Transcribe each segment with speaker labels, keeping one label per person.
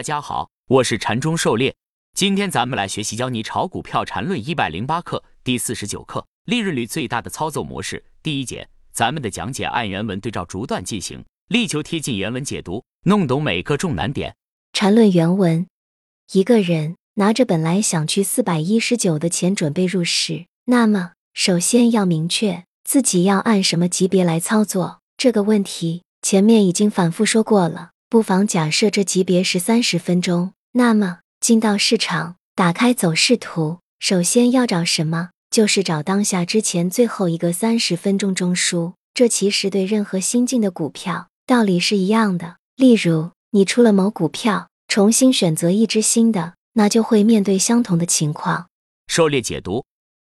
Speaker 1: 大家好，我是禅中狩猎。今天咱们来学习教你炒股票禅论一百零八课第四十九课，利润率最大的操作模式。第一节，咱们的讲解按原文对照逐段进行，力求贴近原文解读，弄懂每个重难点。
Speaker 2: 禅论原文：一个人拿着本来想去四百一十九的钱准备入市，那么首先要明确自己要按什么级别来操作。这个问题前面已经反复说过了。不妨假设这级别是三十分钟，那么进到市场，打开走势图，首先要找什么？就是找当下之前最后一个三十分钟中枢。这其实对任何新进的股票道理是一样的。例如，你出了某股票，重新选择一只新的，那就会面对相同的情况。
Speaker 1: 狩猎解读：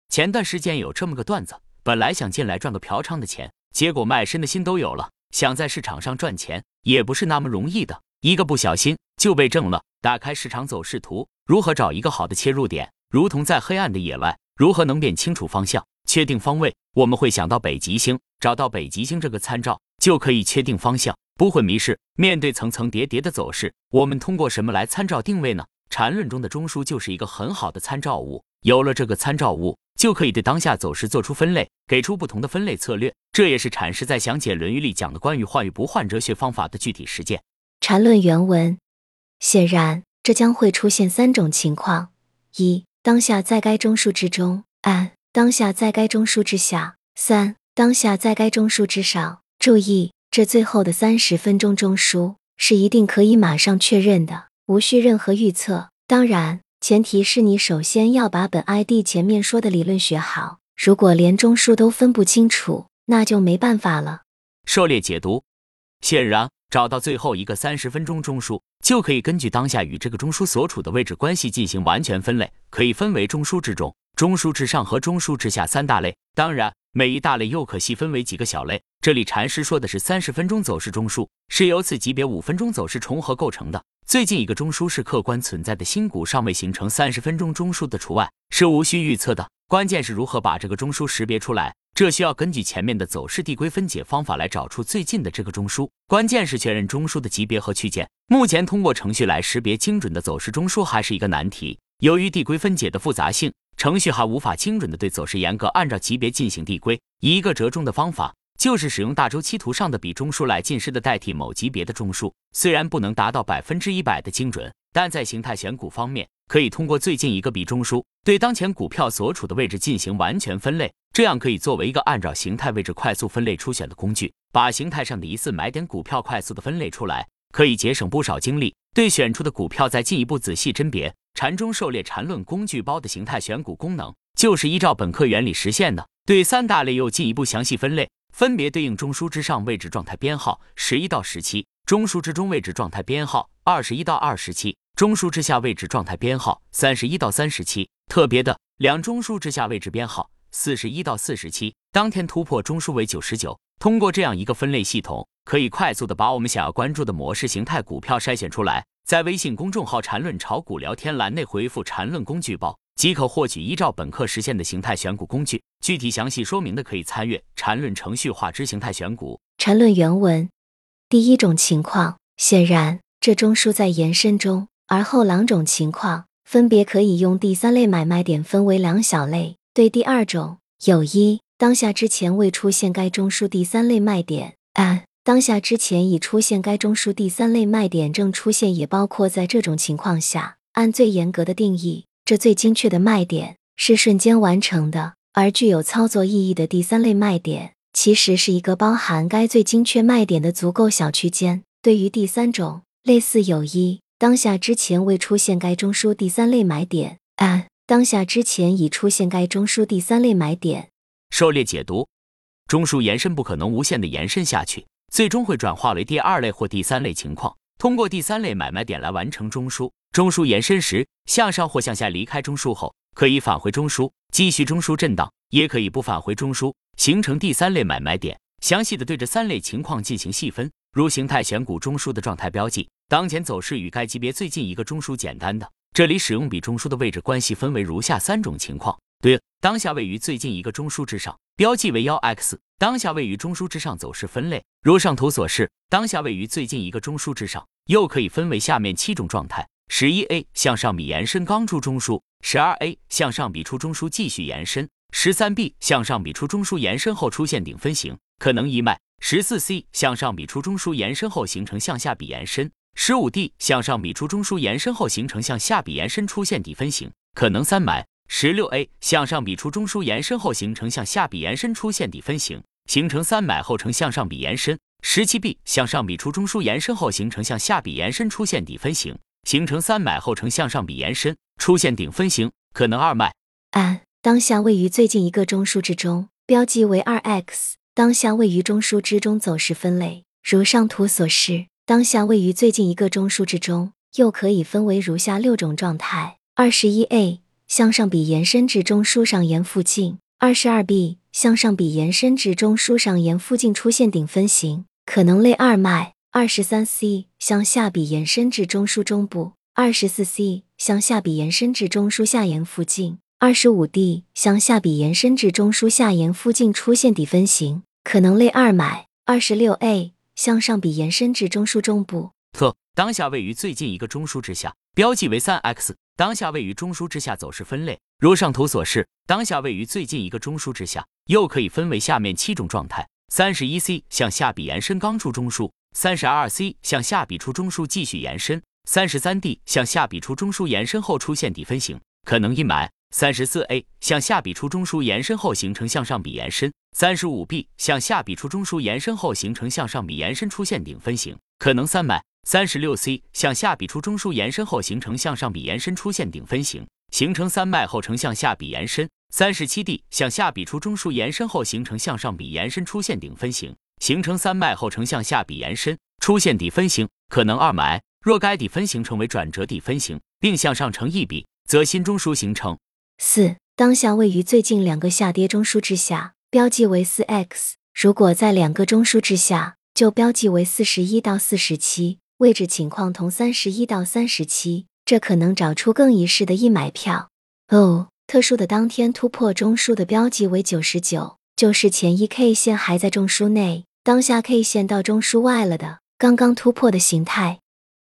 Speaker 1: 前段时间有这么个段子，本来想进来赚个嫖娼的钱，结果卖身的心都有了。想在市场上赚钱也不是那么容易的，一个不小心就被挣了。打开市场走势图，如何找一个好的切入点？如同在黑暗的野外，如何能辨清楚方向、确定方位？我们会想到北极星，找到北极星这个参照，就可以确定方向，不会迷失。面对层层叠叠的走势，我们通过什么来参照定位呢？缠论中的中枢就是一个很好的参照物。有了这个参照物。就可以对当下走势做出分类，给出不同的分类策略。这也是阐释在详解《论语》里讲的关于换与不换哲学方法的具体实践。
Speaker 2: 禅论原文：显然，这将会出现三种情况：一、当下在该中枢之中；二、当下在该中枢之下；三、当下在该中枢之上。注意，这最后的三十分钟中枢是一定可以马上确认的，无需任何预测。当然。前提是你首先要把本 ID 前面说的理论学好。如果连中枢都分不清楚，那就没办法了。
Speaker 1: 狩猎解读：显然，找到最后一个三十分钟中枢，就可以根据当下与这个中枢所处的位置关系进行完全分类，可以分为中枢之中、中枢之上和中枢之下三大类。当然，每一大类又可细分为几个小类。这里禅师说的是三十分钟走势中枢，是由此级别五分钟走势重合构成的。最近一个中枢是客观存在的新股尚未形成三十分钟中枢的除外，是无需预测的。关键是如何把这个中枢识别出来，这需要根据前面的走势递归分解方法来找出最近的这个中枢。关键是确认中枢的级别和区间。目前通过程序来识别精准的走势中枢还是一个难题。由于递归分解的复杂性，程序还无法精准的对走势严格按照级别进行递归。一个折中的方法。就是使用大周期图上的比中枢来近似的代替某级别的中枢，虽然不能达到百分之一百的精准，但在形态选股方面，可以通过最近一个比中枢对当前股票所处的位置进行完全分类，这样可以作为一个按照形态位置快速分类出选的工具，把形态上的疑似买点股票快速的分类出来，可以节省不少精力，对选出的股票再进一步仔细甄别。禅中狩猎禅论工具包的形态选股功能，就是依照本课原理实现的，对三大类又进一步详细分类。分别对应中枢之上位置状态编号十一到十七，中枢之中位置状态编号二十一到二十七，中枢之下位置状态编号三十一到三十七。特别的，两中枢之下位置编号四十一到四十七，当天突破中枢为九十九。通过这样一个分类系统，可以快速的把我们想要关注的模式形态股票筛选出来。在微信公众号“缠论炒股”聊天栏内回复“缠论工具包”。即可获取依照本课实现的形态选股工具，具体详细说明的可以参阅缠论程序化之形态选股。
Speaker 2: 缠论原文：第一种情况，显然这中枢在延伸中；而后两种情况分别可以用第三类买卖点分为两小类。对第二种，有一当下之前未出现该中枢第三类卖点；二当下之前已出现该中枢第三类卖点正出现，也包括在这种情况下，按最严格的定义。这最精确的卖点是瞬间完成的，而具有操作意义的第三类卖点，其实是一个包含该最精确卖点的足够小区间。对于第三种，类似有一当下之前未出现该中枢第三类买点，按当下之前已出现该中枢第三类买点。
Speaker 1: 狩猎解读：中枢延伸不可能无限的延伸下去，最终会转化为第二类或第三类情况。通过第三类买卖点来完成中枢。中枢延伸时，向上或向下离开中枢后，可以返回中枢，继续中枢震荡；也可以不返回中枢，形成第三类买卖点。详细的对这三类情况进行细分，如形态选股中枢的状态标记，当前走势与该级别最近一个中枢简单的，这里使用比中枢的位置关系分为如下三种情况：对，当下位于最近一个中枢之上，标记为幺 x，当下位于中枢之上，走势分类如上图所示。当下位于最近一个中枢之上，又可以分为下面七种状态：十一 A 向上比延伸刚出中枢；十二 A 向上比出中枢继续延伸；十三 B 向上比出中枢延伸后出现顶分型，可能一脉；十四 C 向上比出中枢延伸后形成向下比延伸；十五 D 向上比出中枢延伸后形成向下比延伸出现底分型，可能三脉。十六 A 向上比出中枢延伸后形成向下比延伸出现底分型，形成三买后呈向上比延伸。十七 B 向上比出中枢延伸后形成向下比延伸出现底分型，形成三买后呈向上比延伸出现顶分型，可能二脉。
Speaker 2: 按当下位于最近一个中枢之中，标记为二 X。当下位于中枢之中走势分类如上图所示。当下位于最近一个中枢之中，又可以分为如下六种状态：二十一 A。向上比延伸至中枢上沿附近，二十二 B 向上比延伸至中枢上沿附近出现顶分型，可能类二脉；二十三 C 向下比延伸至中枢中部，二十四 C 向下比延伸至中枢下沿附近，二十五 D 向下比延伸至中枢下沿附近出现底分型，可能类二脉；二十六 A 向上比延伸至中枢中部。
Speaker 1: 特当下位于最近一个中枢之下，标记为三 X。当下位于中枢之下，走势分类如上图所示。当下位于最近一个中枢之下，又可以分为下面七种状态：三十一 C 向下比延伸刚出中枢；三十二 C 向下比出中枢继续延伸；三十三 D 向下比出中枢延伸后出现底分型，可能阴霾；三十四 A 向下比出中枢延伸后形成向上比延伸；三十五 B 向下比出中枢延伸后形成向上比延伸出现顶分型，可能三买。三十六 C 向下笔出中枢延伸后形成向上笔延伸出现顶分型，形成三脉后呈向下笔延伸。三十七 D 向下笔出中枢延伸后形成向上笔延伸出现顶分型，形成三脉后呈向下笔延伸出现底分型，可能二霾。若该底分型成为转折底分型，并向上成一笔，则新中枢形成。
Speaker 2: 四当下位于最近两个下跌中枢之下，标记为四 X。如果在两个中枢之下，就标记为四十一到四十七。位置情况同三十一到三十七，这可能找出更一式的一买票哦。特殊的当天突破中枢的标记为九十九，就是前一 K 线还在中枢内，当下 K 线到中枢外了的刚刚突破的形态。